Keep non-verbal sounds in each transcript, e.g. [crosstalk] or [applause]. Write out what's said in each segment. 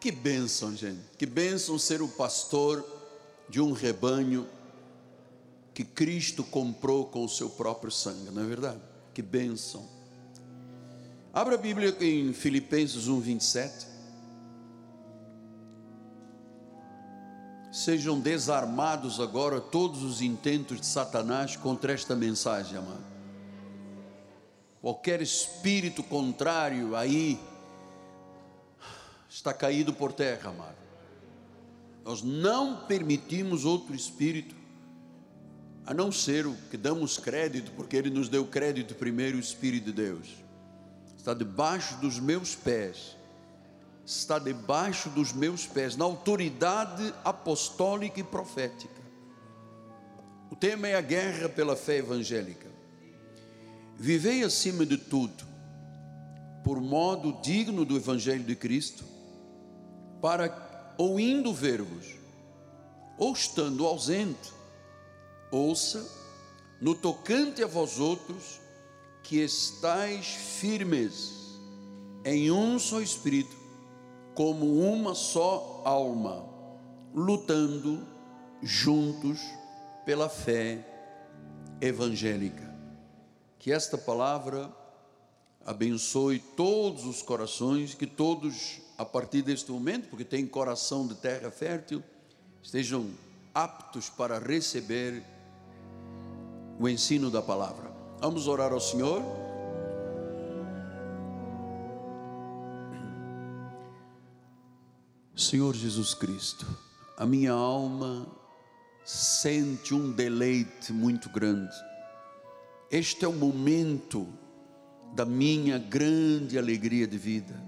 Que bênção, gente. Que bênção ser o pastor de um rebanho que Cristo comprou com o seu próprio sangue, não é verdade? Que bênção. Abra a Bíblia em Filipenses 1, 27. Sejam desarmados agora todos os intentos de Satanás contra esta mensagem, amado. Qualquer espírito contrário aí está caído por terra, amado. Nós não permitimos outro espírito, a não ser o que damos crédito, porque Ele nos deu crédito primeiro, o Espírito de Deus. Está debaixo dos meus pés, está debaixo dos meus pés, na autoridade apostólica e profética. O tema é a guerra pela fé evangélica. Vivei acima de tudo, por modo digno do Evangelho de Cristo, para ou indo ver-vos, ou estando ausente, ouça, no tocante a vós outros, que estáis firmes em um só espírito, como uma só alma, lutando juntos pela fé evangélica. Que esta palavra abençoe todos os corações, que todos, a partir deste momento, porque tem coração de terra fértil, estejam aptos para receber o ensino da palavra. Vamos orar ao Senhor. Senhor Jesus Cristo, a minha alma sente um deleite muito grande este é o momento da minha grande alegria de vida.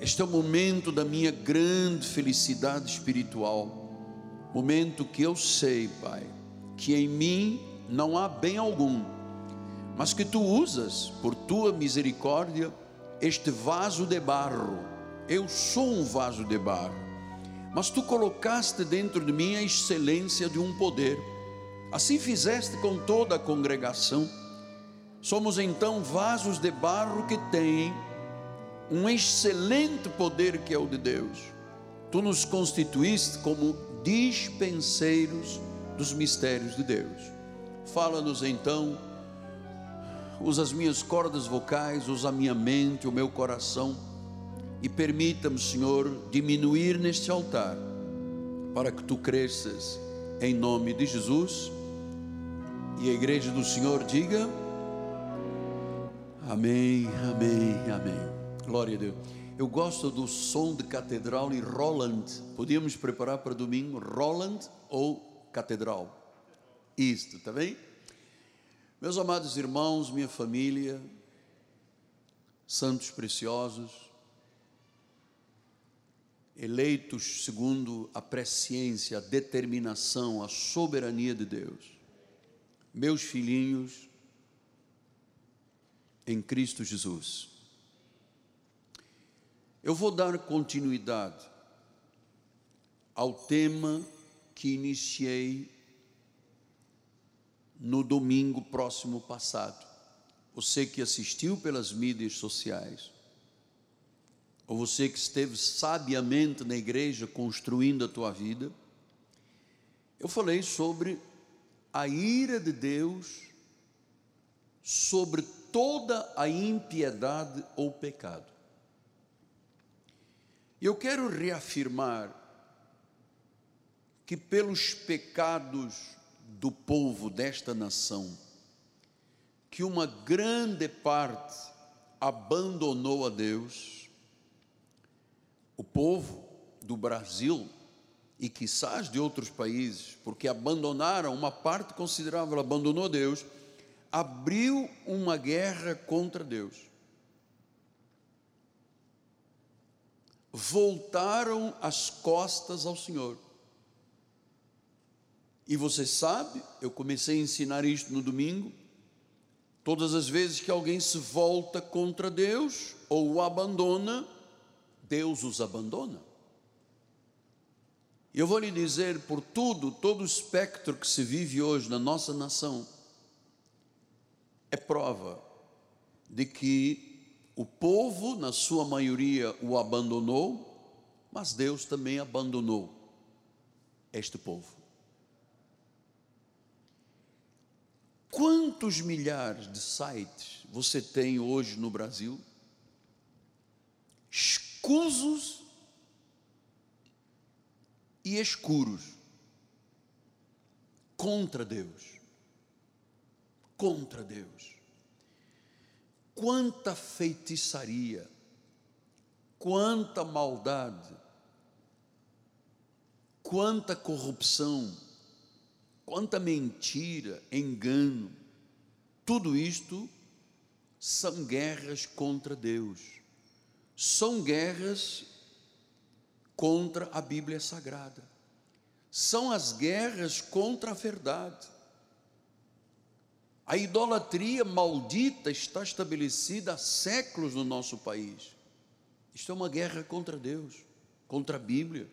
Este é o momento da minha grande felicidade espiritual. Momento que eu sei, Pai, que em mim não há bem algum, mas que tu usas, por tua misericórdia, este vaso de barro. Eu sou um vaso de barro, mas tu colocaste dentro de mim a excelência de um poder Assim fizeste com toda a congregação. Somos então vasos de barro que têm um excelente poder que é o de Deus. Tu nos constituíste como dispenseiros dos mistérios de Deus. Fala-nos então, usa as minhas cordas vocais, usa a minha mente, o meu coração e permita-me, Senhor, diminuir neste altar para que tu cresças em nome de Jesus. E a igreja do Senhor diga: Amém, amém, amém. Glória a Deus. Eu gosto do som de catedral e Roland. Podíamos preparar para domingo Roland ou catedral. Isto, tá bem? Meus amados irmãos, minha família, santos preciosos, eleitos segundo a presciência, a determinação, a soberania de Deus meus filhinhos em Cristo Jesus. Eu vou dar continuidade ao tema que iniciei no domingo próximo passado. Você que assistiu pelas mídias sociais, ou você que esteve sabiamente na igreja construindo a tua vida, eu falei sobre a ira de Deus sobre toda a impiedade ou pecado. Eu quero reafirmar que pelos pecados do povo desta nação, que uma grande parte abandonou a Deus, o povo do Brasil e quizás de outros países, porque abandonaram, uma parte considerável abandonou Deus, abriu uma guerra contra Deus. Voltaram as costas ao Senhor. E você sabe, eu comecei a ensinar isto no domingo. Todas as vezes que alguém se volta contra Deus ou o abandona, Deus os abandona. Eu vou lhe dizer, por tudo, todo o espectro que se vive hoje na nossa nação, é prova de que o povo, na sua maioria, o abandonou, Mas Deus também abandonou este povo. Quantos milhares de sites você tem hoje no Brasil? Escusos e escuros contra Deus. Contra Deus. Quanta feitiçaria, quanta maldade, quanta corrupção, quanta mentira, engano, tudo isto são guerras contra Deus, são guerras contra a Bíblia Sagrada, são as guerras contra a verdade. A idolatria maldita está estabelecida há séculos no nosso país. Isto é uma guerra contra Deus, contra a Bíblia.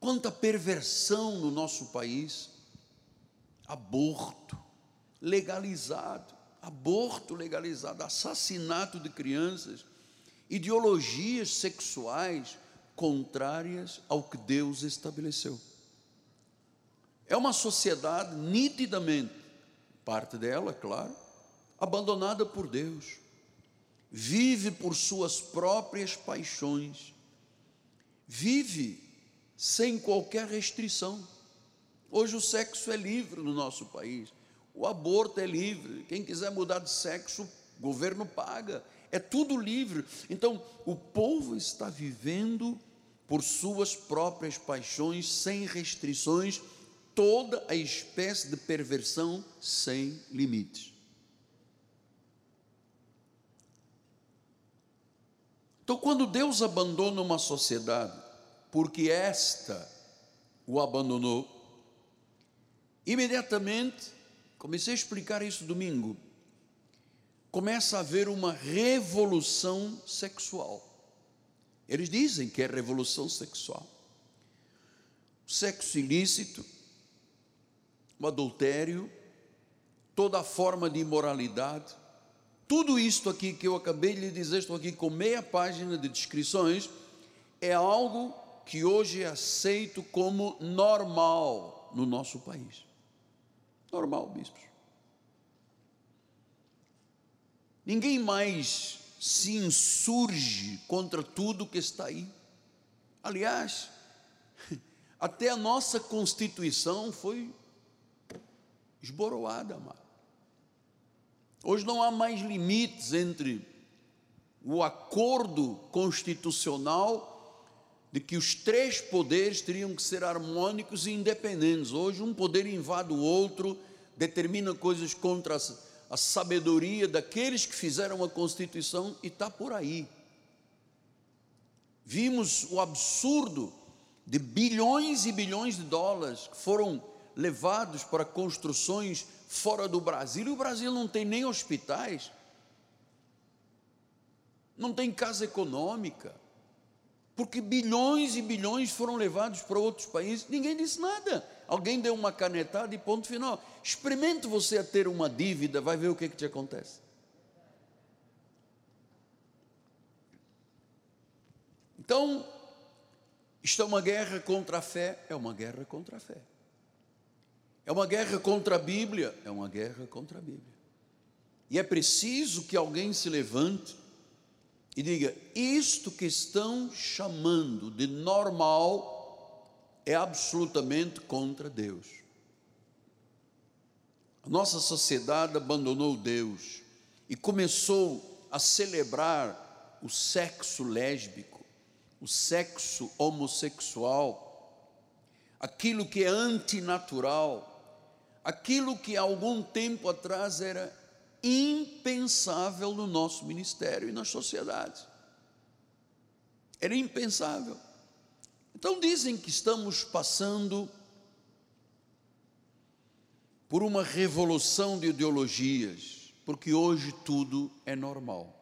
Quanta perversão no nosso país. Aborto legalizado, aborto legalizado, assassinato de crianças, ideologias sexuais contrárias ao que Deus estabeleceu. É uma sociedade nitidamente, parte dela, claro, abandonada por Deus, vive por suas próprias paixões, vive sem qualquer restrição. Hoje o sexo é livre no nosso país, o aborto é livre, quem quiser mudar de sexo, o governo paga, é tudo livre. Então, o povo está vivendo por suas próprias paixões, sem restrições, toda a espécie de perversão sem limites. Então, quando Deus abandona uma sociedade, porque esta o abandonou. Imediatamente, comecei a explicar isso domingo, começa a haver uma revolução sexual. Eles dizem que é revolução sexual. Sexo ilícito, o adultério, toda forma de imoralidade, tudo isto aqui que eu acabei de lhe dizer, estou aqui com meia página de descrições, é algo que hoje é aceito como normal no nosso país. Normal, bispos. Ninguém mais se insurge contra tudo que está aí. Aliás, [laughs] até a nossa Constituição foi esboroada, amado. Hoje não há mais limites entre o acordo constitucional de que os três poderes teriam que ser harmônicos e independentes. Hoje, um poder invade o outro, determina coisas contra a, a sabedoria daqueles que fizeram a Constituição e está por aí. Vimos o absurdo de bilhões e bilhões de dólares que foram levados para construções fora do Brasil, e o Brasil não tem nem hospitais, não tem casa econômica porque bilhões e bilhões foram levados para outros países, ninguém disse nada. Alguém deu uma canetada e ponto final. Experimente você a ter uma dívida, vai ver o que, que te acontece. Então, isto é uma guerra contra a fé, é uma guerra contra a fé. É uma guerra contra a Bíblia, é uma guerra contra a Bíblia. E é preciso que alguém se levante e diga: isto que estão chamando de normal é absolutamente contra Deus. A nossa sociedade abandonou Deus e começou a celebrar o sexo lésbico, o sexo homossexual, aquilo que é antinatural, aquilo que há algum tempo atrás era impensável no nosso ministério e nas sociedades. Era impensável. Então dizem que estamos passando por uma revolução de ideologias, porque hoje tudo é normal.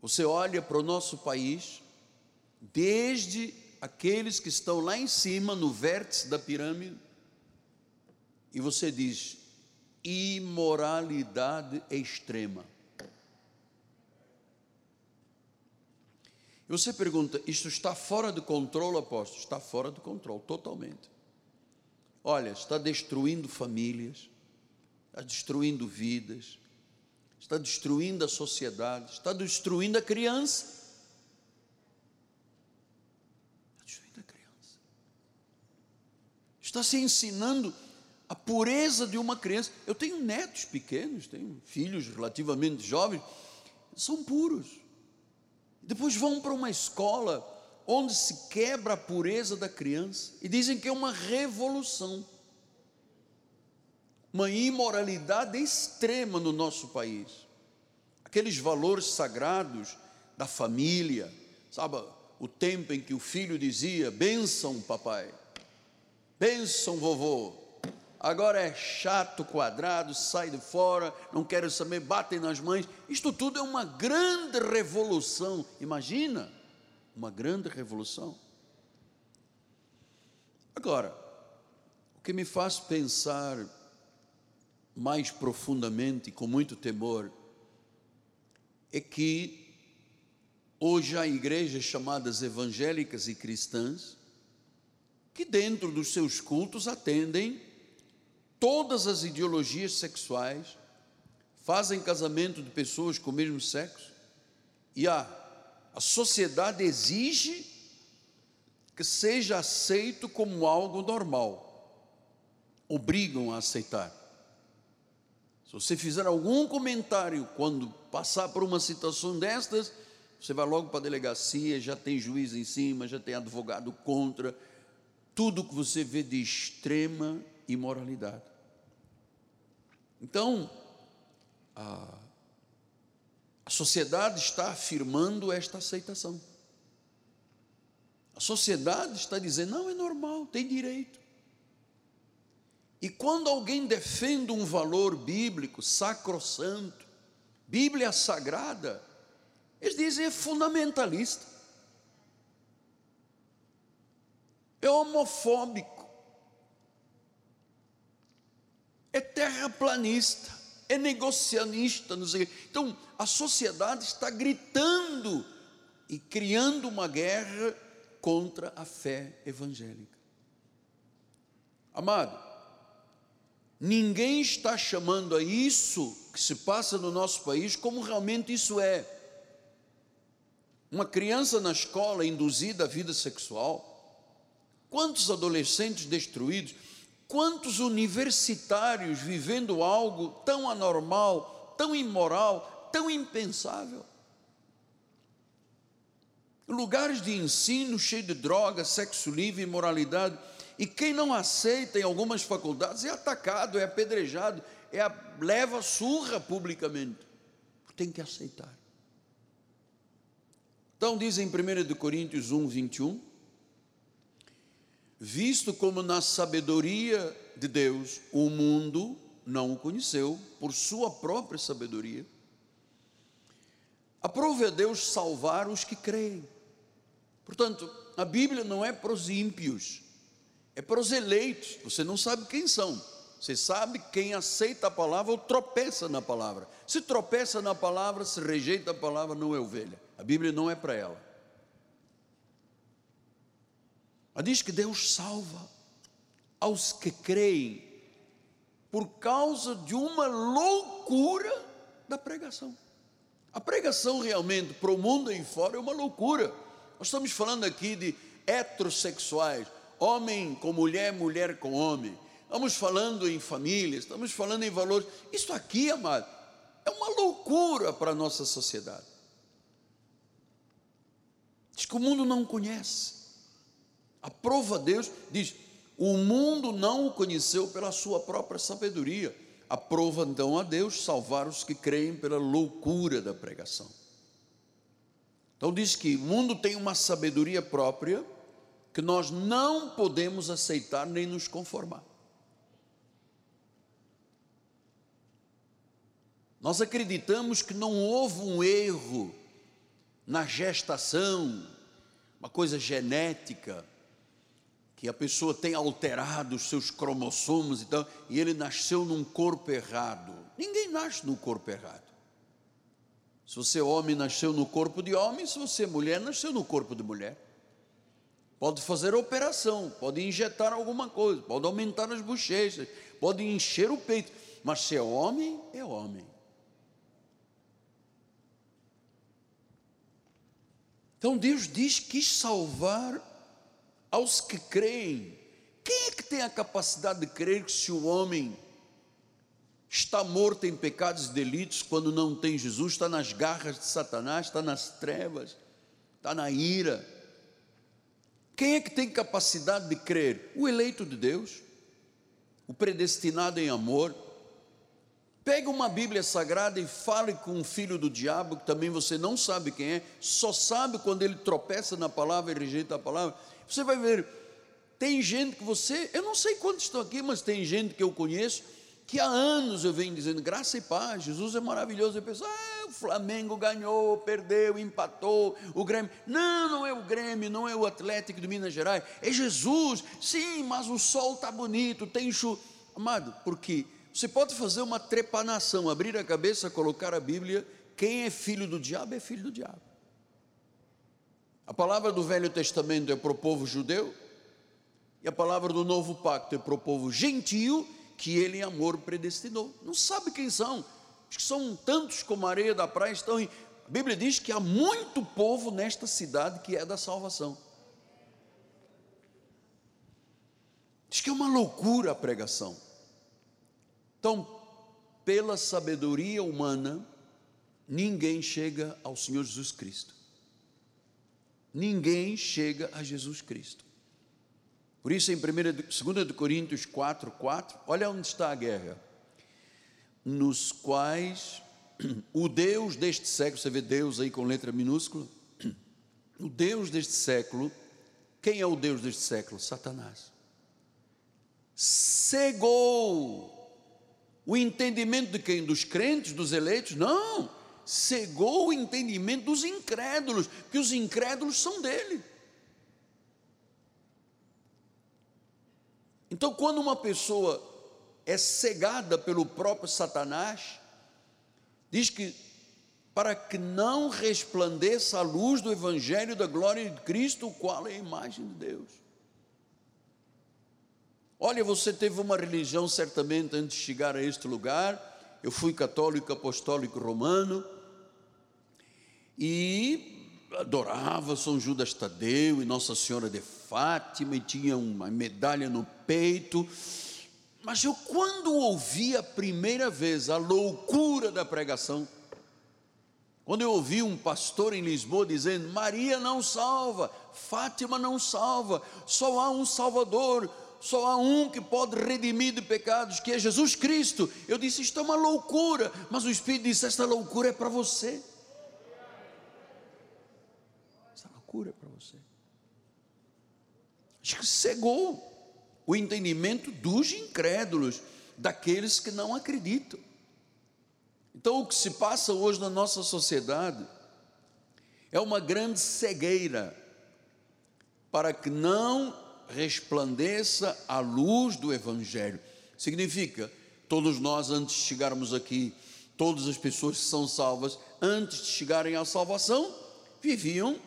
Você olha para o nosso país, desde aqueles que estão lá em cima, no vértice da pirâmide, e você diz: imoralidade extrema. Você pergunta, isto está fora de controle, apóstolo? Está fora de controle, totalmente. Olha, está destruindo famílias, está destruindo vidas, está destruindo a sociedade. Está destruindo a criança. Está se ensinando a pureza de uma criança. Eu tenho netos pequenos, tenho filhos relativamente jovens, são puros. Depois vão para uma escola onde se quebra a pureza da criança e dizem que é uma revolução. Uma imoralidade extrema no nosso país. Aqueles valores sagrados da família, sabe? O tempo em que o filho dizia: benção, papai, benção, vovô, agora é chato, quadrado, sai de fora, não quero saber, batem nas mães. Isto tudo é uma grande revolução. Imagina, uma grande revolução. Agora, o que me faz pensar mais profundamente com muito temor é que hoje há igrejas chamadas evangélicas e cristãs que dentro dos seus cultos atendem todas as ideologias sexuais, fazem casamento de pessoas com o mesmo sexo, e a, a sociedade exige que seja aceito como algo normal, obrigam a aceitar. Se você fizer algum comentário quando passar por uma situação destas, você vai logo para a delegacia, já tem juiz em cima, já tem advogado contra, tudo que você vê de extrema imoralidade. Então, a, a sociedade está afirmando esta aceitação. A sociedade está dizendo: não, é normal, tem direito. E quando alguém defende um valor bíblico, sacrossanto, Bíblia sagrada, eles dizem é fundamentalista, é homofóbico, é terraplanista, é negocianista, não sei. Então, a sociedade está gritando e criando uma guerra contra a fé evangélica. Amado, ninguém está chamando a isso que se passa no nosso país como realmente isso é. Uma criança na escola induzida à vida sexual, quantos adolescentes destruídos, Quantos universitários vivendo algo tão anormal, tão imoral, tão impensável? Lugares de ensino cheio de drogas, sexo livre, imoralidade. E quem não aceita em algumas faculdades é atacado, é apedrejado, é a, leva surra publicamente. Tem que aceitar. Então diz em 1 Coríntios 1, 21, visto como na sabedoria de Deus o mundo não o conheceu por sua própria sabedoria. Aprove a Deus salvar os que creem. Portanto, a Bíblia não é para os ímpios, é para os eleitos. Você não sabe quem são. Você sabe quem aceita a palavra ou tropeça na palavra. Se tropeça na palavra, se rejeita a palavra, não é ovelha. A Bíblia não é para ela. Mas diz que Deus salva aos que creem por causa de uma loucura da pregação. A pregação realmente para o mundo aí fora é uma loucura. Nós estamos falando aqui de heterossexuais, homem com mulher, mulher com homem. Estamos falando em famílias, estamos falando em valores. Isso aqui, amado, é uma loucura para a nossa sociedade. Diz que o mundo não conhece. Aprova Deus, diz: o mundo não o conheceu pela sua própria sabedoria. Aprova então a Deus salvar os que creem pela loucura da pregação. Então diz que o mundo tem uma sabedoria própria que nós não podemos aceitar nem nos conformar. Nós acreditamos que não houve um erro na gestação, uma coisa genética, que a pessoa tem alterado os seus cromossomos e tal, e ele nasceu num corpo errado. Ninguém nasce no corpo errado. Se você é homem, nasceu no corpo de homem, se você é mulher, nasceu no corpo de mulher. Pode fazer operação, pode injetar alguma coisa, pode aumentar as bochechas, pode encher o peito, mas se é homem, é homem. Então Deus diz que salvar aos que creem. Quem é que tem a capacidade de crer que se o homem está morto em pecados e delitos quando não tem Jesus, está nas garras de Satanás, está nas trevas, está na ira. Quem é que tem capacidade de crer? O eleito de Deus, o predestinado em amor. Pega uma Bíblia sagrada e fale com um filho do diabo, que também você não sabe quem é, só sabe quando ele tropeça na palavra e rejeita a palavra. Você vai ver, tem gente que você, eu não sei quantos estão aqui, mas tem gente que eu conheço que há anos eu venho dizendo graça e paz, Jesus é maravilhoso. Eu penso, ah, o Flamengo ganhou, perdeu, empatou, o Grêmio. Não, não é o Grêmio, não é o Atlético de Minas Gerais, é Jesus. Sim, mas o sol está bonito, tem chuva. Amado, porque você pode fazer uma trepanação, abrir a cabeça, colocar a Bíblia. Quem é filho do diabo é filho do diabo. A palavra do Velho Testamento é para o povo judeu, e a palavra do Novo Pacto é para o povo gentio que ele em amor predestinou. Não sabe quem são. Acho que são tantos como a areia da praia estão em. A Bíblia diz que há muito povo nesta cidade que é da salvação. Diz que é uma loucura a pregação. Então, pela sabedoria humana, ninguém chega ao Senhor Jesus Cristo. Ninguém chega a Jesus Cristo. Por isso, em 2 Coríntios 4, 4, olha onde está a guerra. Nos quais [clears throat] o Deus deste século, você vê Deus aí com letra minúscula, [clears throat] o Deus deste século, quem é o Deus deste século? Satanás. Cegou o entendimento de quem? Dos crentes, dos eleitos? Não, cegou o entendimento dos incrédulos, que os incrédulos são dele. Então, quando uma pessoa é cegada pelo próprio Satanás, diz que para que não resplandeça a luz do Evangelho da glória de Cristo, o qual é a imagem de Deus. Olha, você teve uma religião certamente antes de chegar a este lugar. Eu fui católico apostólico romano e adorava São Judas Tadeu e Nossa Senhora de Fátima e tinha uma medalha no peito. Mas eu, quando ouvi a primeira vez a loucura da pregação, quando eu ouvi um pastor em Lisboa dizendo: Maria não salva, Fátima não salva, só há um Salvador, só há um que pode redimir de pecados, que é Jesus Cristo. Eu disse: Isto é uma loucura, mas o Espírito disse: Esta loucura é para você. Essa loucura é para você. Acho que cegou o entendimento dos incrédulos, daqueles que não acreditam. Então, o que se passa hoje na nossa sociedade é uma grande cegueira para que não resplandeça a luz do Evangelho. Significa, todos nós, antes de chegarmos aqui, todas as pessoas que são salvas, antes de chegarem à salvação, viviam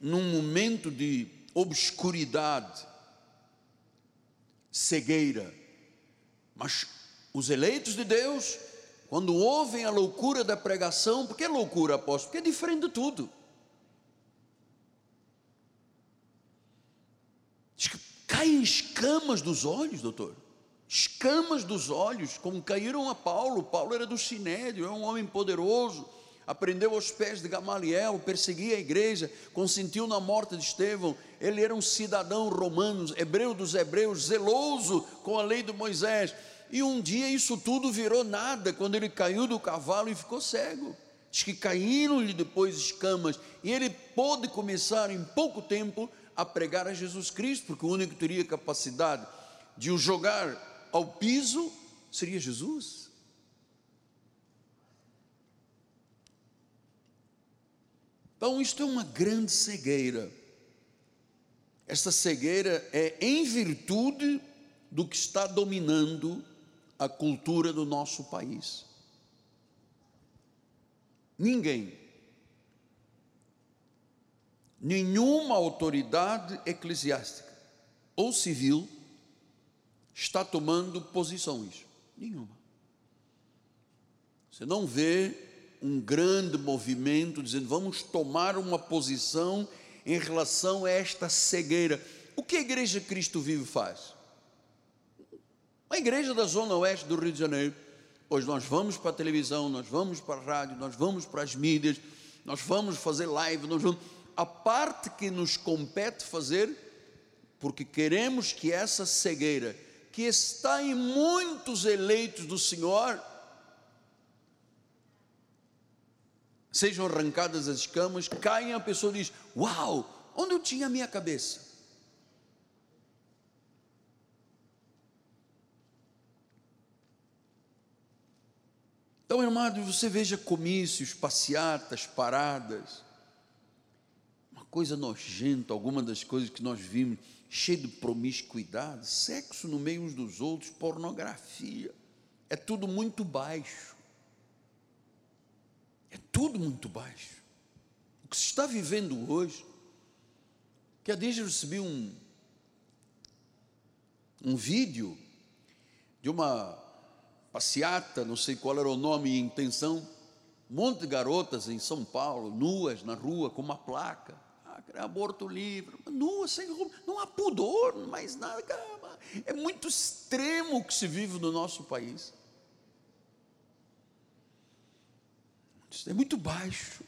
num momento de obscuridade, cegueira. Mas os eleitos de Deus, quando ouvem a loucura da pregação, por que loucura, apóstolo? Porque é diferente de tudo. Diz que caem escamas dos olhos, doutor. Escamas dos olhos, como caíram a Paulo. Paulo era do Sinédrio, é um homem poderoso aprendeu aos pés de Gamaliel, perseguia a igreja, consentiu na morte de Estevão. Ele era um cidadão romano, hebreu dos hebreus, zeloso com a lei de Moisés. E um dia isso tudo virou nada quando ele caiu do cavalo e ficou cego. Diz que caíram-lhe depois escamas e ele pôde começar em pouco tempo a pregar a Jesus Cristo, porque o único que teria capacidade de o jogar ao piso seria Jesus. Então, isto é uma grande cegueira. Esta cegueira é em virtude do que está dominando a cultura do nosso país. Ninguém nenhuma autoridade eclesiástica ou civil está tomando posições. Nenhuma. Você não vê um grande movimento dizendo vamos tomar uma posição em relação a esta cegueira. O que a Igreja Cristo Vivo faz? A igreja da Zona Oeste do Rio de Janeiro, pois nós vamos para a televisão, nós vamos para a rádio, nós vamos para as mídias, nós vamos fazer live, nós vamos. A parte que nos compete fazer, porque queremos que essa cegueira, que está em muitos eleitos do Senhor, sejam arrancadas as escamas, caem a pessoa diz: Uau, onde eu tinha a minha cabeça? Então, irmão, você veja comícios, passeatas, paradas, coisa nojenta, alguma das coisas que nós vimos, cheio de promiscuidade, sexo no meio uns dos outros, pornografia, é tudo muito baixo. É tudo muito baixo. O que se está vivendo hoje, que a desde recebi um, um vídeo de uma passeata, não sei qual era o nome e intenção, um monte de garotas em São Paulo, nuas na rua, com uma placa, aborto livre, nuas, sem roupa, não há pudor, mais nada, é muito extremo o que se vive no nosso país. é muito baixo.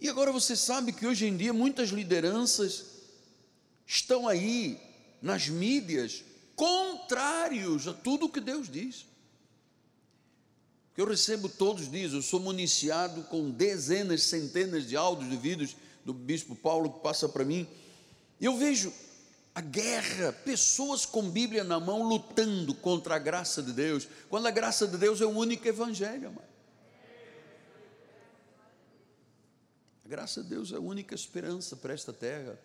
E agora você sabe que hoje em dia muitas lideranças estão aí nas mídias contrários a tudo o que Deus diz. Que eu recebo todos os dias, eu sou municiado com dezenas, centenas de áudios de vídeos do bispo Paulo que passa para mim. E eu vejo a guerra, pessoas com Bíblia na mão lutando contra a graça de Deus, quando a graça de Deus é o único evangelho, amado. A graça de Deus é a única esperança para esta terra.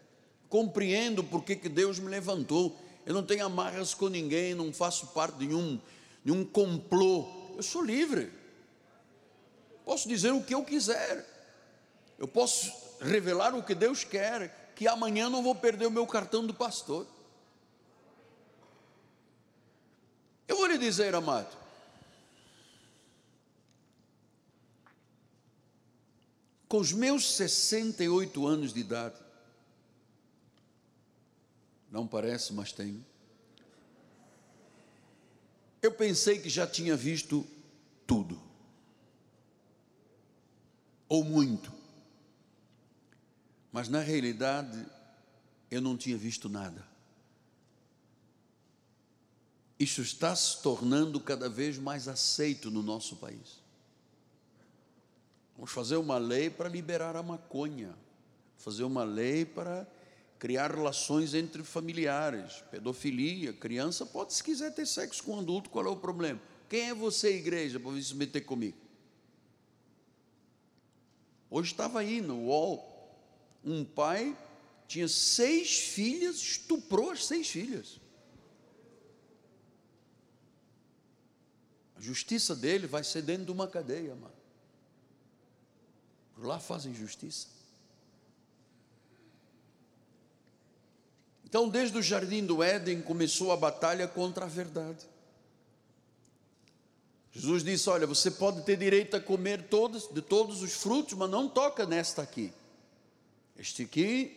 Compreendo porque que Deus me levantou. Eu não tenho amarras com ninguém, não faço parte de um, de um complô. Eu sou livre. Posso dizer o que eu quiser. Eu posso revelar o que Deus quer, que amanhã não vou perder o meu cartão do pastor. Eu vou lhe dizer, amado, com os meus 68 anos de idade, não parece, mas tenho. Eu pensei que já tinha visto tudo, ou muito, mas na realidade eu não tinha visto nada. Isso está se tornando cada vez mais aceito no nosso país. Vamos fazer uma lei para liberar a maconha, fazer uma lei para criar relações entre familiares, pedofilia, criança pode, se quiser ter sexo com um adulto, qual é o problema? Quem é você, igreja, para vir se meter comigo? Hoje estava aí no UOL, um pai tinha seis filhas, estuprou as seis filhas. A justiça dele vai ser dentro de uma cadeia, mano. Por lá fazem justiça. Então, desde o jardim do Éden, começou a batalha contra a verdade. Jesus disse: Olha, você pode ter direito a comer todos, de todos os frutos, mas não toca nesta aqui. Este aqui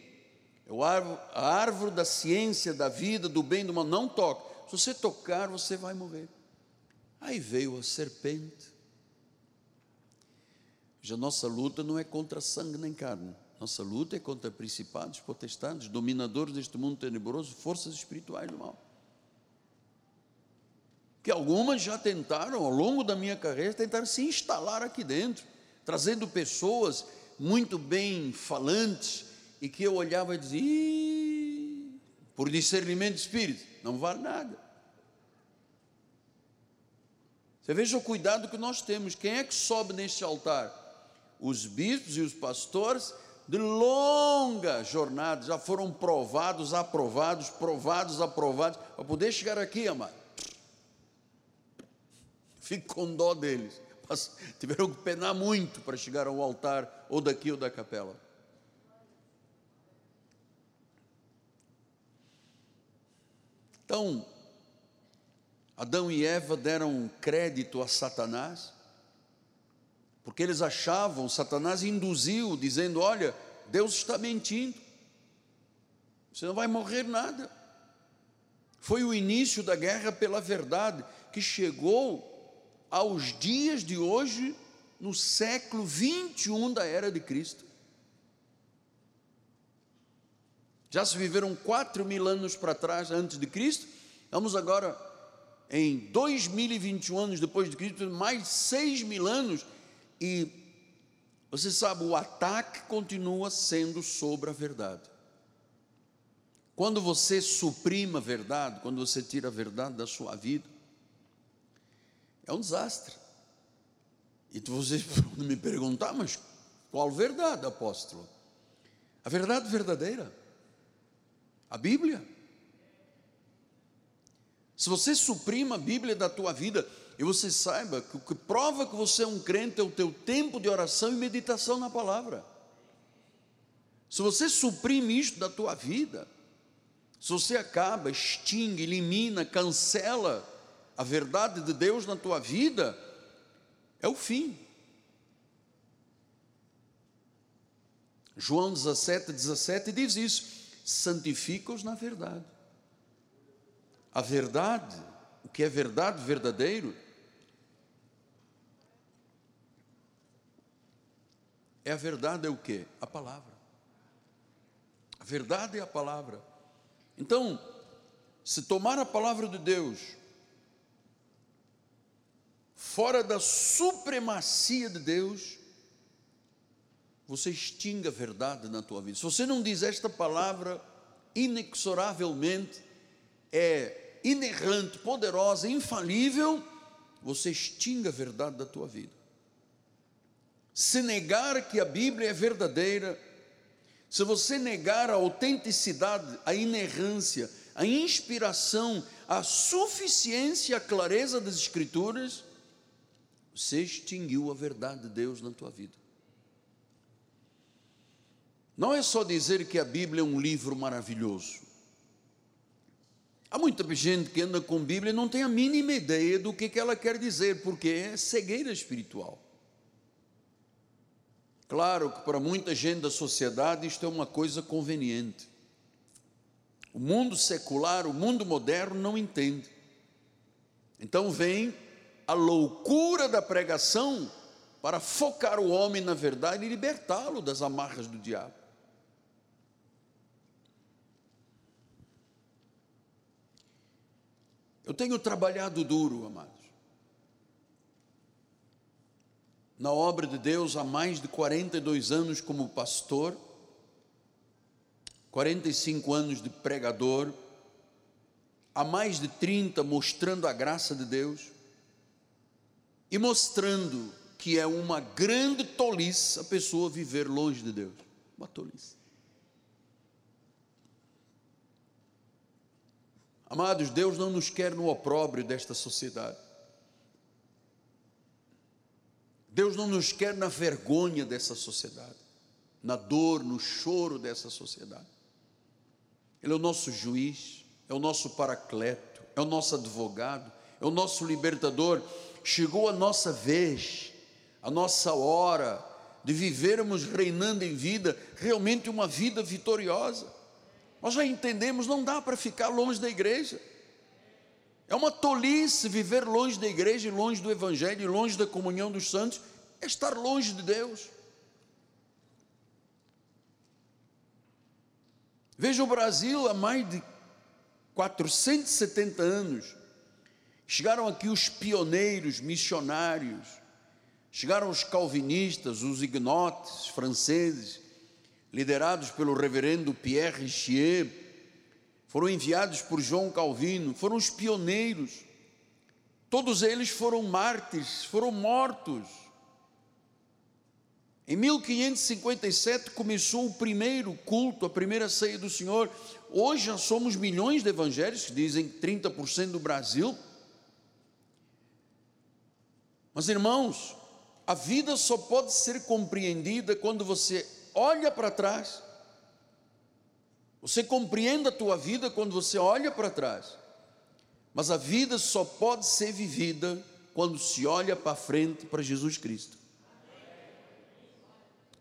é a árvore da ciência, da vida, do bem, do mal. Não toca. Se você tocar, você vai morrer. Aí veio a serpente já nossa luta não é contra sangue nem carne. Nossa luta é contra principados, potestades, dominadores deste mundo tenebroso, forças espirituais do mal. Que algumas já tentaram, ao longo da minha carreira, tentar se instalar aqui dentro, trazendo pessoas muito bem falantes, e que eu olhava e dizia, por discernimento de espírito, não vale nada. Você veja o cuidado que nós temos. Quem é que sobe neste altar? os bispos e os pastores de longa jornada, já foram provados, aprovados, provados, aprovados, para poder chegar aqui, amado. Fico com dó deles, mas tiveram que penar muito para chegar ao altar, ou daqui ou da capela. Então, Adão e Eva deram crédito a Satanás, porque eles achavam, Satanás induziu, dizendo: Olha, Deus está mentindo, você não vai morrer nada. Foi o início da guerra pela verdade, que chegou aos dias de hoje, no século 21 da era de Cristo. Já se viveram quatro mil anos para trás antes de Cristo, vamos agora em 2021 anos depois de Cristo, mais seis mil anos, e você sabe, o ataque continua sendo sobre a verdade. Quando você suprima a verdade, quando você tira a verdade da sua vida, é um desastre. E vocês [laughs] podem me perguntar, mas qual verdade, apóstolo? A verdade verdadeira, a Bíblia. Se você suprima a Bíblia da tua vida, e você saiba que o que prova que você é um crente é o teu tempo de oração e meditação na palavra. Se você suprime isto da tua vida, se você acaba, extingue, elimina, cancela a verdade de Deus na tua vida, é o fim. João 17, 17 diz isso: santifica-os na verdade a verdade, o que é verdade verdadeiro, é a verdade é o que? A palavra. A verdade é a palavra. Então, se tomar a palavra de Deus fora da supremacia de Deus, você extingue a verdade na tua vida. Se você não diz esta palavra inexoravelmente, é inerrante, poderosa, infalível, você extingue a verdade da tua vida. Se negar que a Bíblia é verdadeira, se você negar a autenticidade, a inerrância, a inspiração, a suficiência, a clareza das Escrituras, você extinguiu a verdade de Deus na tua vida. Não é só dizer que a Bíblia é um livro maravilhoso. Há muita gente que anda com Bíblia e não tem a mínima ideia do que, ela quer dizer, porque é cegueira espiritual. Claro que para muita gente da sociedade isto é uma coisa conveniente. O mundo secular, o mundo moderno não entende. Então vem a loucura da pregação para focar o homem na verdade e libertá-lo das amarras do diabo. Eu tenho trabalhado duro, amados, na obra de Deus há mais de 42 anos como pastor, 45 anos de pregador, há mais de 30 mostrando a graça de Deus e mostrando que é uma grande tolice a pessoa viver longe de Deus. Uma tolice. Amados, Deus não nos quer no opróbrio desta sociedade. Deus não nos quer na vergonha dessa sociedade, na dor, no choro dessa sociedade. Ele é o nosso juiz, é o nosso paracleto, é o nosso advogado, é o nosso libertador. Chegou a nossa vez, a nossa hora de vivermos reinando em vida, realmente uma vida vitoriosa. Nós já entendemos, não dá para ficar longe da igreja. É uma tolice viver longe da igreja, longe do evangelho, longe da comunhão dos santos, é estar longe de Deus. Veja o Brasil há mais de 470 anos. Chegaram aqui os pioneiros missionários, chegaram os calvinistas, os ignotes franceses, liderados pelo reverendo Pierre Richier, foram enviados por João Calvino, foram os pioneiros. Todos eles foram mártires, foram mortos. Em 1557 começou o primeiro culto, a primeira ceia do Senhor. Hoje já somos milhões de evangélicos, dizem 30% do Brasil. Mas irmãos, a vida só pode ser compreendida quando você olha para trás. Você compreende a tua vida quando você olha para trás. Mas a vida só pode ser vivida quando se olha para frente para Jesus Cristo.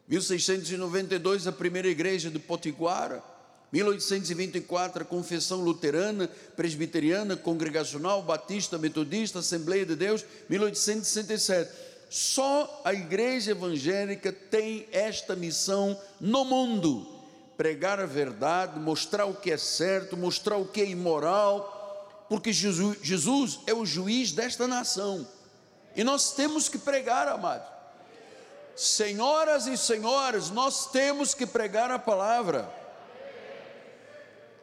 1692, a primeira igreja de Potiguara. 1824, a confissão luterana, presbiteriana, congregacional, batista, metodista, Assembleia de Deus. 1867. Só a igreja evangélica tem esta missão no mundo: pregar a verdade, mostrar o que é certo, mostrar o que é imoral, porque Jesus, Jesus é o juiz desta nação. E nós temos que pregar, amados. Senhoras e senhores, nós temos que pregar a palavra.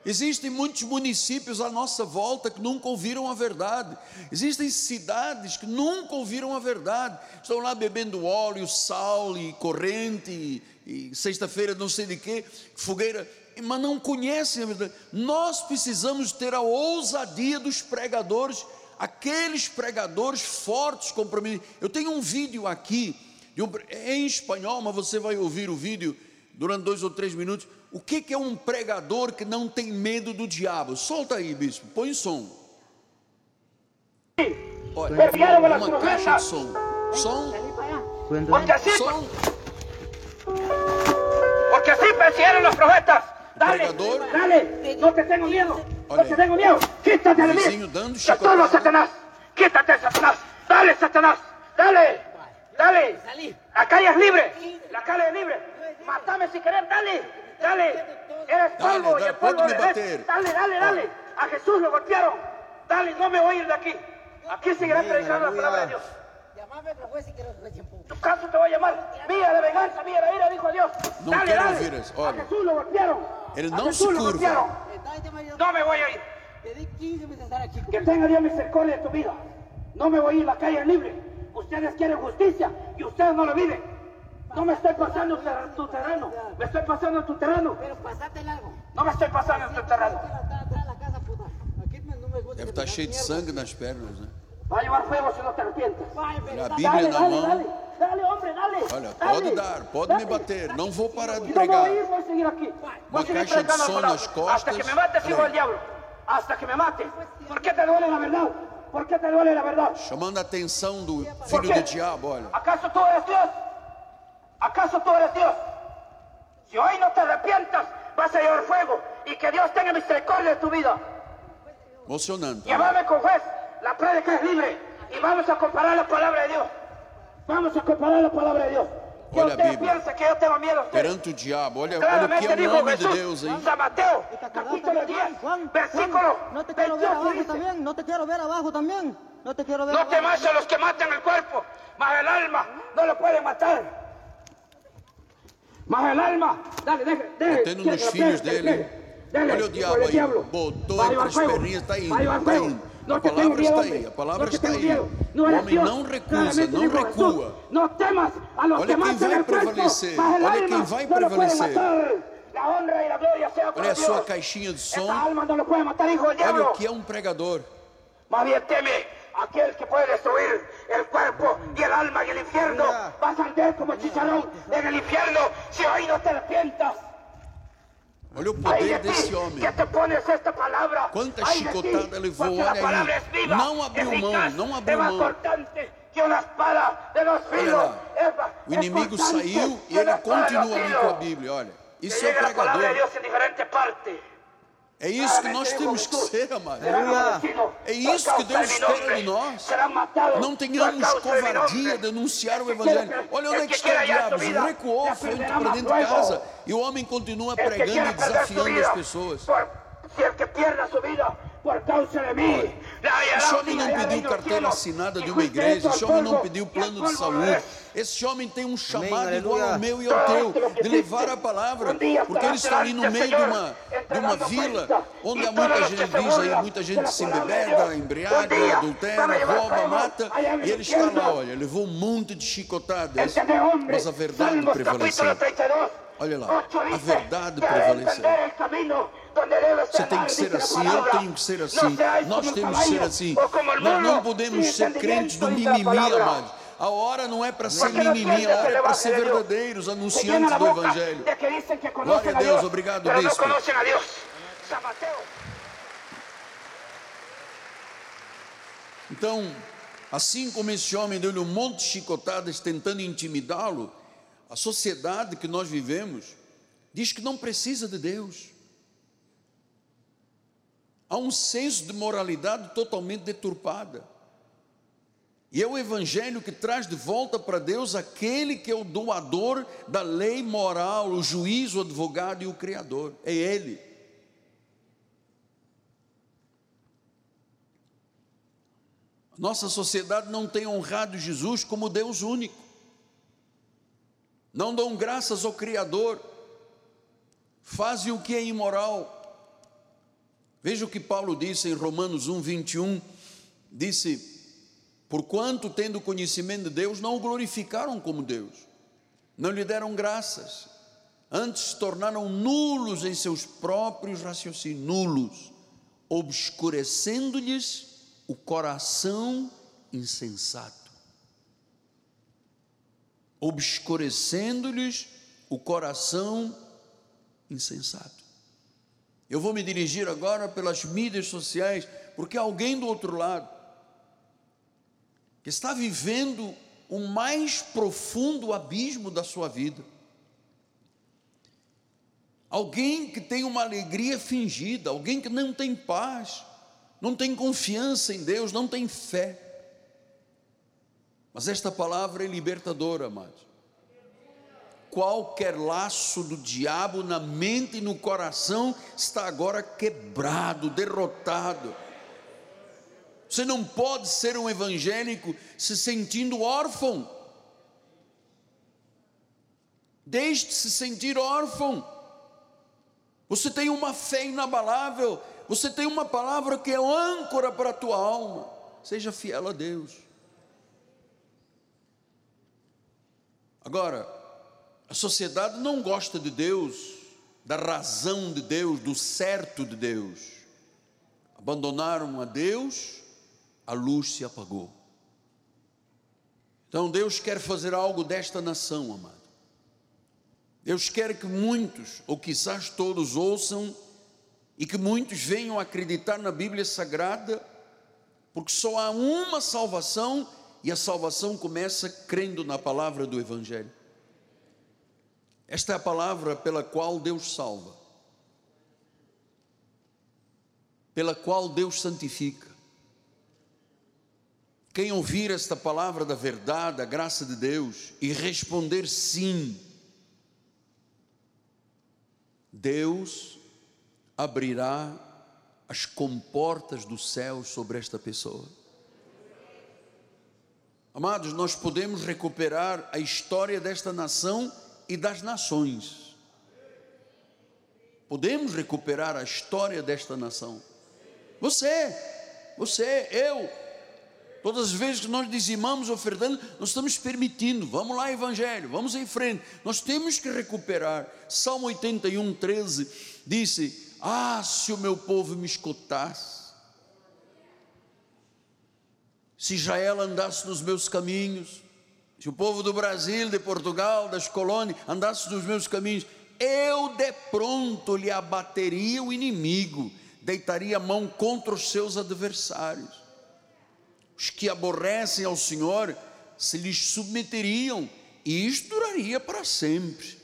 Existem muitos municípios à nossa volta que nunca ouviram a verdade. Existem cidades que nunca ouviram a verdade. Estão lá bebendo óleo, sal e corrente, e, sexta-feira não sei de quê, fogueira mas não conhecem a verdade. Nós precisamos ter a ousadia dos pregadores, aqueles pregadores fortes, comprometidos. Eu tenho um vídeo aqui, um, é em espanhol, mas você vai ouvir o vídeo durante dois ou três minutos. O que, que é um pregador que não tem medo do diabo? Solta aí, bispo, põe som. Olha, uma caixa de som. Som. Som. Persiguieron los profetas. Dale, dale, no te tengo miedo, no te tengo miedo. Quítate de mí. chicotada. Satanás. Quítate, Satanás. Dale, Satanás. Dale, dale. La calle es libre. La calle es libre. Mátame si querés, dale, dale. Eres polvo y dale, el polvo eres. Dale, dale, dale. A Jesús lo golpearon. Dale, no me voy a ir de aquí. Aquí seguiré predicando la palabra de Dios. Llamame, pero fue si quiero tiempo. Tu caso te voy a llamar. Vía de venganza, vía de ira, dijo Dios. No dale, quiero dale. eso, A. Jesús lo golpearon. A não Jesús se lo golpearon. No me voy a ir. Te di 15 meses de estar aquí. Que tenga Dios misericordia de tu vida. No me voy a ir, la calle libre. Ustedes quieren justicia y ustedes no lo viven. No me estoy pasando ter- tu terreno. Me estoy pasando en tu terreno. Pero pasate largo. No me estoy pasando en tu terreno. No. Deve que estar cheio de sangue nas pernas, né? Va a llevar fuego si no te arrepientes. Vai, A. Bíblia Dale, na dale, mão. dale. Dale, hombre, dale. Olha, Dale. pode dar, pode me Dale. bater. Não vou parar de me a pregar. ir, voy a seguir aquí. Voy Uma a caixa de som nas costas. Hasta que me mate, Olha. el diablo. Hasta que me mate. ¿Por qué te duele la verdad? ¿Por qué te duele la verdad? Chamando a atenção do ¿Por filho do diabo, olha. ¿Acaso tú eres Dios? ¿Acaso tú eres Dios? Si hoy no te arrepientas, vas a llevar fuego y que Dios tenga misericordia de tu vida. Emocionante. Llévame con juez, la prédica es libre y vamos a comparar la palabra de Dios. Vamos a comparar la palabra de Dios. Que Olha a Bíblia. piensa que yo tengo miedo a usted. Perante o diabo, olha, olha o que é o nome de Deus aí. Mateo, ¿Te acordaste, capítulo 10, Juan? Juan, versículo no te quiero ver 28 abajo también, no te quiero ver abajo también, no te quiero ver No temas a los que matan el cuerpo, mas el alma no lo pueden matar. Mas el alma, dale, deje, deje. Batendo nos filhos dele. Olha o diabo aí. Botou entre as perninhas, indo, indo. No A palavra está aí, a palavra no está aí. No O homem Dios. não recusa, não recua. No Olha que quem vai prevalecer. Olha quem vai no prevalecer. Olha a sua caixinha de som. No Olha o que é um pregador. Bien teme aquel que puede destruir el cuerpo y el alma en el infierno. Vas a arder como chicharrón en el infierno si hoy no te arrepientas. Olha o poder desse homem. que te pones esta palabra. Quanta Ay de ti, chicotada levou, olha aí. Não abriu mão, não abriu mão. filos. lá. O inimigo saiu e ele continua ali com a Bíblia. Olha, isso é de pregador. Dios en diferentes partes. É isso que nós temos que ser, amado. É isso que Deus espera de nós. Não tenhamos covardia de denunciar o Evangelho. Olha onde é que está o diabo. Recuou, foi para dentro de casa. E o homem continua pregando e desafiando as pessoas. por- causa de hallará Esse homem não pediu carteira assinada de uma igreja, al homem não pediu plano de saúde. Esse homem tem um chamado aleluia. igual ao meu e ao teu, de levar a palavra, porque ele está ali no meio de uma, de uma vila onde há muita gente, diz aí, muita gente se embebeda, embriaga, adultera, rouba, mata, e ele está lá, olha, levou um monte de chicotadas, hombre. mas a verdade prevaleceu. capítulo 32. Olha lá, a verdade "Para prevaleceu. Você tem andar", que ser assim, eu tenho que ser assim, nós temos que ser assim. Nós não podemos ser crentes do mimimi, amados. A hora não é para ser mimimi, a hora é para ser verdadeiros, anunciantes do Evangelho. Glória a Deus, obrigado, bispo. Então, assim como esse homem deu-lhe um monte de chicotadas tentando intimidá-lo, a sociedade que nós vivemos diz que não precisa de Deus. Há um senso de moralidade totalmente deturpada. E é o Evangelho que traz de volta para Deus aquele que é o doador da lei moral, o juiz, o advogado e o Criador. É Ele. Nossa sociedade não tem honrado Jesus como Deus único. Não dão graças ao Criador. Fazem o que é imoral. Veja o que Paulo disse em Romanos 1, 21. Disse: Porquanto, tendo conhecimento de Deus, não o glorificaram como Deus, não lhe deram graças, antes se tornaram nulos em seus próprios raciocínios, nulos, obscurecendo-lhes o coração insensato. Obscurecendo-lhes o coração insensato. Eu vou me dirigir agora pelas mídias sociais, porque alguém do outro lado que está vivendo o mais profundo abismo da sua vida. Alguém que tem uma alegria fingida, alguém que não tem paz, não tem confiança em Deus, não tem fé. Mas esta palavra é libertadora, amados. Qualquer laço do diabo na mente e no coração está agora quebrado, derrotado. Você não pode ser um evangélico se sentindo órfão. Deixe de se sentir órfão. Você tem uma fé inabalável. Você tem uma palavra que é âncora para a tua alma. Seja fiel a Deus. Agora, a sociedade não gosta de Deus, da razão de Deus, do certo de Deus. Abandonaram a Deus a luz se apagou. Então Deus quer fazer algo desta nação, amado. Deus quer que muitos, ou quizás todos, ouçam e que muitos venham acreditar na Bíblia Sagrada, porque só há uma salvação e a salvação começa crendo na palavra do Evangelho. Esta é a palavra pela qual Deus salva, pela qual Deus santifica, quem ouvir esta palavra da verdade, da graça de Deus e responder sim, Deus abrirá as comportas do céu sobre esta pessoa. Amados, nós podemos recuperar a história desta nação e das nações. Podemos recuperar a história desta nação. Você, você, eu, Todas as vezes que nós dizimamos, ofertando, nós estamos permitindo. Vamos lá, Evangelho, vamos em frente. Nós temos que recuperar. Salmo 81, 13 disse: Ah, se o meu povo me escutasse, se Israel andasse nos meus caminhos, se o povo do Brasil, de Portugal, das colônias, andasse nos meus caminhos, eu de pronto lhe abateria o inimigo, deitaria a mão contra os seus adversários os que aborrecem ao Senhor se lhes submeteriam, e isto duraria para sempre.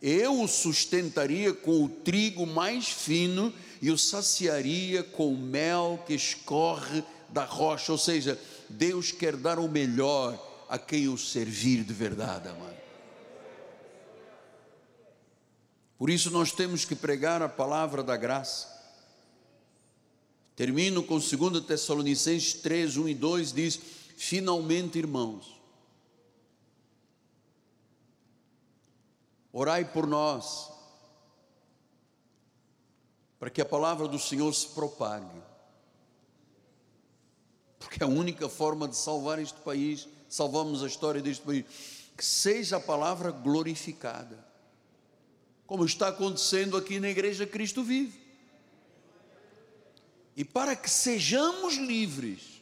Eu o sustentaria com o trigo mais fino e o saciaria com o mel que escorre da rocha. Ou seja, Deus quer dar o melhor a quem o servir de verdade, amado. Por isso nós temos que pregar a palavra da graça. Termino com 2 Tessalonicenses 3, 1 e 2, diz: Finalmente, irmãos, orai por nós, para que a palavra do Senhor se propague, porque é a única forma de salvar este país, salvamos a história deste país, que seja a palavra glorificada, como está acontecendo aqui na Igreja Cristo Vive. E para que sejamos livres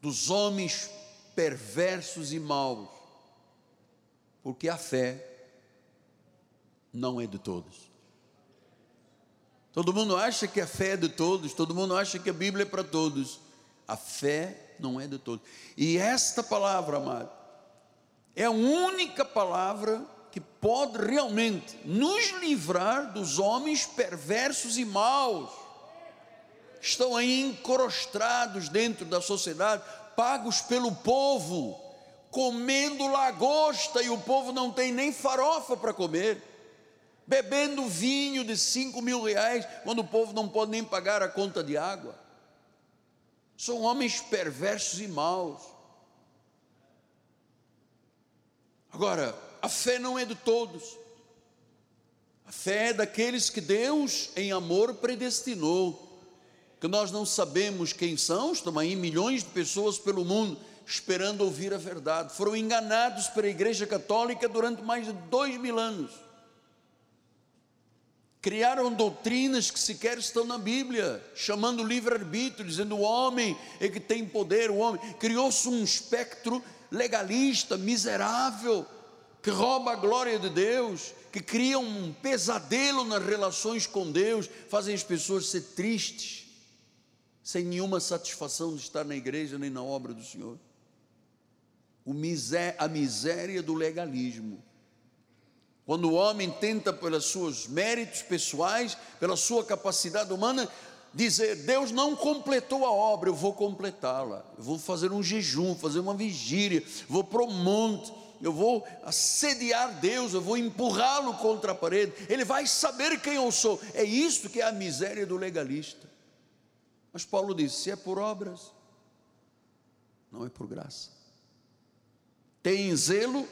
dos homens perversos e maus, porque a fé não é de todos. Todo mundo acha que a fé é de todos, todo mundo acha que a Bíblia é para todos. A fé não é de todos. E esta palavra, amado, é a única palavra que pode realmente nos livrar dos homens perversos e maus. Estão aí encrostrados dentro da sociedade, pagos pelo povo, comendo lagosta e o povo não tem nem farofa para comer bebendo vinho de cinco mil reais, quando o povo não pode nem pagar a conta de água. São homens perversos e maus. Agora, a fé não é de todos. A fé é daqueles que Deus, em amor, predestinou. Que nós não sabemos quem são, estão aí milhões de pessoas pelo mundo esperando ouvir a verdade. Foram enganados pela Igreja Católica durante mais de dois mil anos Criaram doutrinas que sequer estão na Bíblia, chamando livre-arbítrio, dizendo o homem é que tem poder, o homem. Criou-se um espectro legalista, miserável, que rouba a glória de Deus, que cria um pesadelo nas relações com Deus, fazem as pessoas ser tristes, sem nenhuma satisfação de estar na igreja nem na obra do Senhor. A miséria do legalismo quando o homem tenta, pelos seus méritos pessoais, pela sua capacidade humana, dizer: Deus não completou a obra, eu vou completá-la. Eu vou fazer um jejum, fazer uma vigília, vou para o monte, eu vou assediar Deus, eu vou empurrá-lo contra a parede. Ele vai saber quem eu sou. É isso que é a miséria do legalista. Mas Paulo diz: se é por obras, não é por graça. Tem zelo,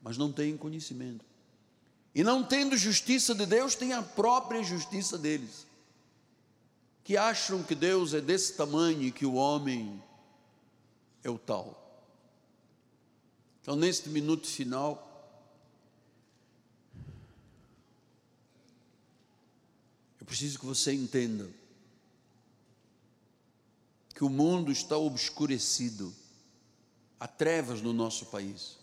mas não têm conhecimento. E não tendo justiça de Deus, têm a própria justiça deles. Que acham que Deus é desse tamanho e que o homem é o tal. Então, neste minuto final, eu preciso que você entenda que o mundo está obscurecido, há trevas no nosso país.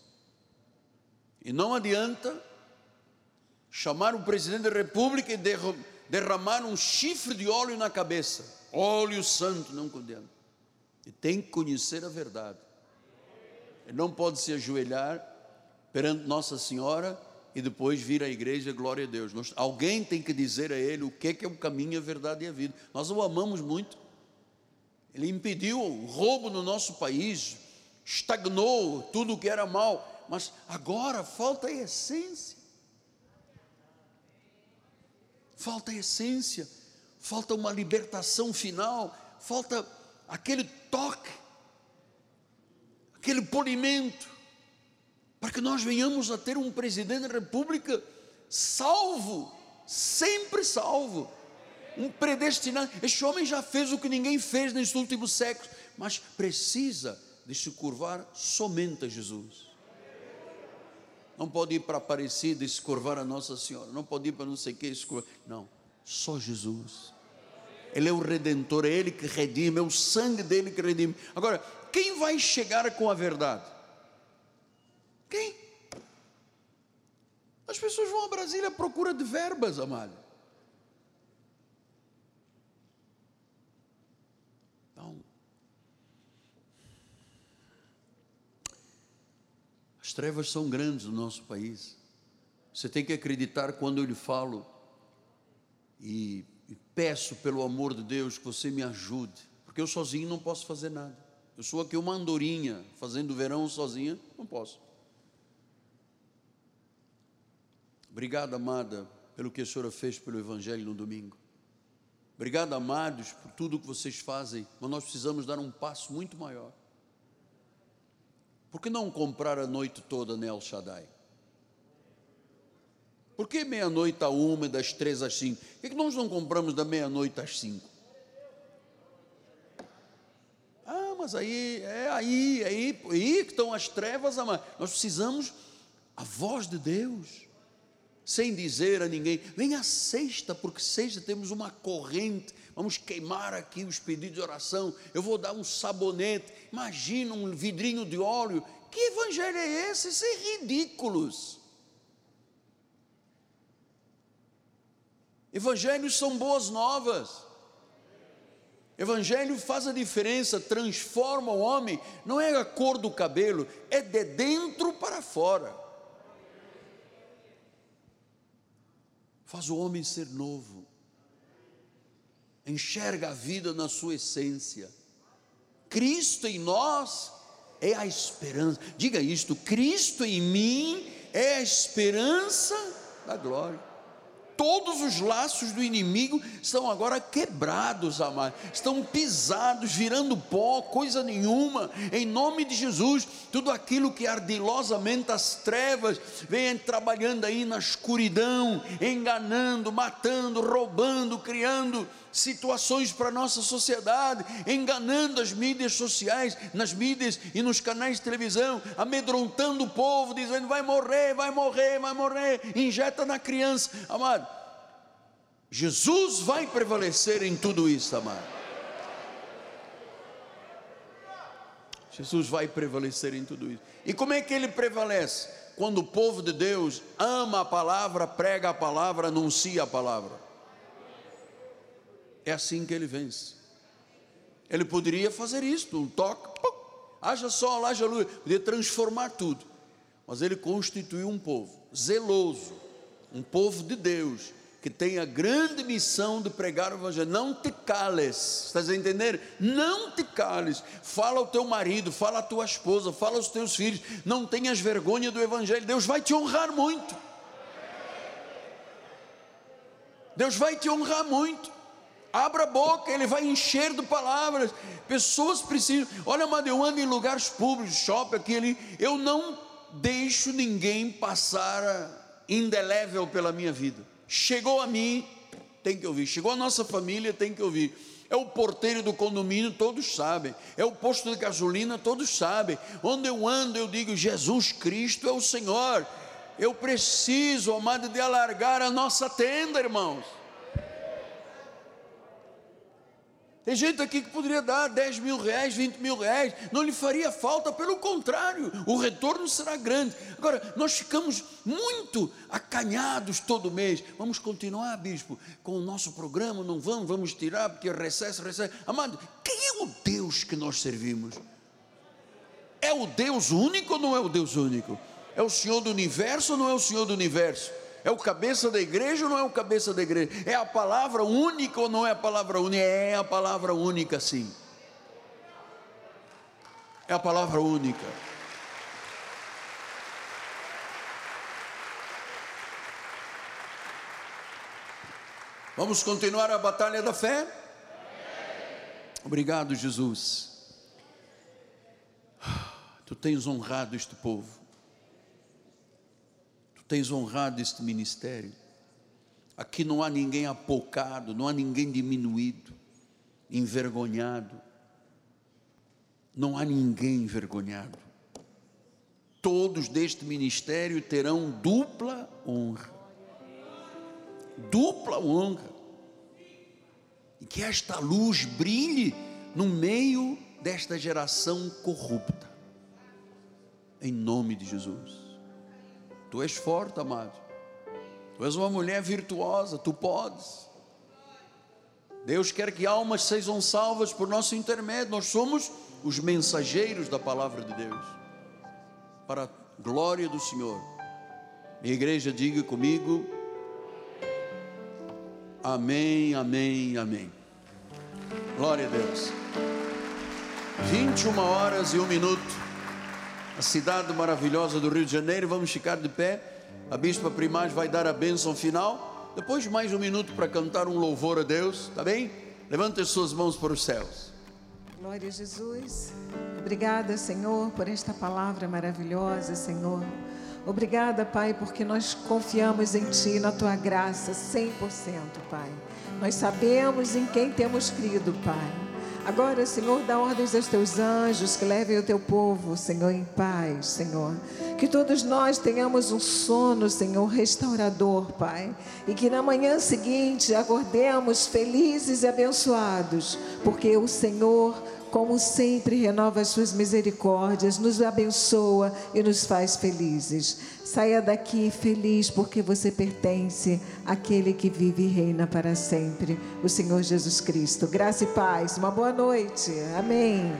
E não adianta chamar o presidente da república e derramar um chifre de óleo na cabeça. Óleo santo, não condena. E tem que conhecer a verdade. Ele não pode se ajoelhar perante Nossa Senhora e depois vir à igreja, glória a Deus. Nós, alguém tem que dizer a ele o que é, que é o caminho, a verdade e a vida. Nós o amamos muito. Ele impediu o roubo no nosso país, estagnou tudo o que era mal mas agora falta a essência. Falta a essência, falta uma libertação final, falta aquele toque, aquele polimento, para que nós venhamos a ter um presidente da República salvo, sempre salvo, um predestinado. Este homem já fez o que ninguém fez nesses últimos séculos, mas precisa de se curvar somente a Jesus não pode ir para Aparecida e se curvar a Nossa Senhora, não pode ir para não sei o que e se curvar. Não, só Jesus. Ele é o redentor, é Ele que redime, é o sangue dele que redime. Agora, quem vai chegar com a verdade? Quem? As pessoas vão a Brasília à procura de verbas, amado. As trevas são grandes no nosso país. Você tem que acreditar quando eu lhe falo e, e peço pelo amor de Deus que você me ajude, porque eu sozinho não posso fazer nada. Eu sou aqui uma andorinha fazendo verão sozinha, não posso. Obrigado, amada, pelo que a senhora fez pelo Evangelho no domingo. Obrigado, amados, por tudo que vocês fazem, mas nós precisamos dar um passo muito maior. Por que não comprar a noite toda na El Shaddai? Por que meia-noite a uma das três às cinco? Por que nós não compramos da meia-noite às cinco? Mas aí, é aí, é aí, é aí que estão as trevas, amado. Nós precisamos a voz de Deus, sem dizer a ninguém, vem a sexta, porque sexta temos uma corrente vamos queimar aqui os pedidos de oração, eu vou dar um sabonete, imagina um vidrinho de óleo, que evangelho é esse? Isso é ridículos. Evangelhos são boas novas. Evangelho faz a diferença, transforma o homem, não é a cor do cabelo, é de dentro para fora. Faz o homem ser novo, enxerga a vida na sua essência. Cristo em nós é a esperança. Diga isto: Cristo em mim é a esperança da glória todos os laços do inimigo estão agora quebrados, amados, estão pisados, virando pó, coisa nenhuma, em nome de Jesus, tudo aquilo que ardilosamente as trevas vem trabalhando aí na escuridão, enganando, matando, roubando, criando situações para a nossa sociedade, enganando as mídias sociais, nas mídias e nos canais de televisão, amedrontando o povo, dizendo vai morrer, vai morrer, vai morrer, injeta na criança, amado. Jesus vai prevalecer em tudo isso, amado. Jesus vai prevalecer em tudo isso. E como é que ele prevalece? Quando o povo de Deus ama a palavra, prega a palavra, anuncia a palavra. É assim que ele vence. Ele poderia fazer isso, um toque, pum, haja sol, haja luz, poderia transformar tudo. Mas ele constituiu um povo zeloso, um povo de Deus, que tem a grande missão de pregar o Evangelho. Não te cales, estás a entender? Não te cales. Fala ao teu marido, fala à tua esposa, fala aos teus filhos. Não tenhas vergonha do Evangelho. Deus vai te honrar muito. Deus vai te honrar muito. Abra a boca, ele vai encher de palavras. Pessoas precisam. Olha, mano, eu ando em lugares públicos, shopping, aquele. Eu não deixo ninguém passar indelével pela minha vida. Chegou a mim, tem que ouvir. Chegou a nossa família, tem que ouvir. É o porteiro do condomínio, todos sabem. É o posto de gasolina, todos sabem. Onde eu ando, eu digo: Jesus Cristo é o Senhor. Eu preciso, amado, de alargar a nossa tenda, irmãos. Tem gente aqui que poderia dar 10 mil reais, 20 mil reais, não lhe faria falta, pelo contrário, o retorno será grande. Agora, nós ficamos muito acanhados todo mês. Vamos continuar, bispo, com o nosso programa, não vamos, vamos tirar, porque recesso, recesso. Amado, quem é o Deus que nós servimos? É o Deus único ou não é o Deus único? É o Senhor do universo ou não é o Senhor do universo? É o cabeça da igreja ou não é o cabeça da igreja? É a palavra única ou não é a palavra única? É a palavra única, sim. É a palavra única. Vamos continuar a batalha da fé? Obrigado, Jesus. Tu tens honrado este povo tens honrado este ministério. Aqui não há ninguém apocado, não há ninguém diminuído, envergonhado. Não há ninguém envergonhado. Todos deste ministério terão dupla honra. Dupla honra. E que esta luz brilhe no meio desta geração corrupta. Em nome de Jesus. Tu és forte, amado. Tu és uma mulher virtuosa, tu podes. Deus quer que almas sejam salvas por nosso intermédio. Nós somos os mensageiros da palavra de Deus. Para a glória do Senhor. Minha igreja, diga comigo. Amém, amém, amém. Glória a Deus. 21 horas e um minuto a cidade maravilhosa do Rio de Janeiro. Vamos ficar de pé. A bispa Primaz vai dar a bênção final. Depois, mais um minuto para cantar um louvor a Deus, tá bem? Levante as suas mãos para os céus. Glória a Jesus. Obrigada, Senhor, por esta palavra maravilhosa, Senhor. Obrigada, Pai, porque nós confiamos em Ti, na Tua graça, 100%, Pai. Nós sabemos em quem temos crido, Pai. Agora, Senhor, dá ordens aos teus anjos que levem o teu povo, Senhor, em paz, Senhor. Que todos nós tenhamos um sono, Senhor, restaurador, Pai. E que na manhã seguinte acordemos felizes e abençoados, porque o Senhor como sempre renova as suas misericórdias, nos abençoa e nos faz felizes. Saia daqui feliz porque você pertence àquele que vive e reina para sempre, o Senhor Jesus Cristo. Graça e paz. Uma boa noite. Amém.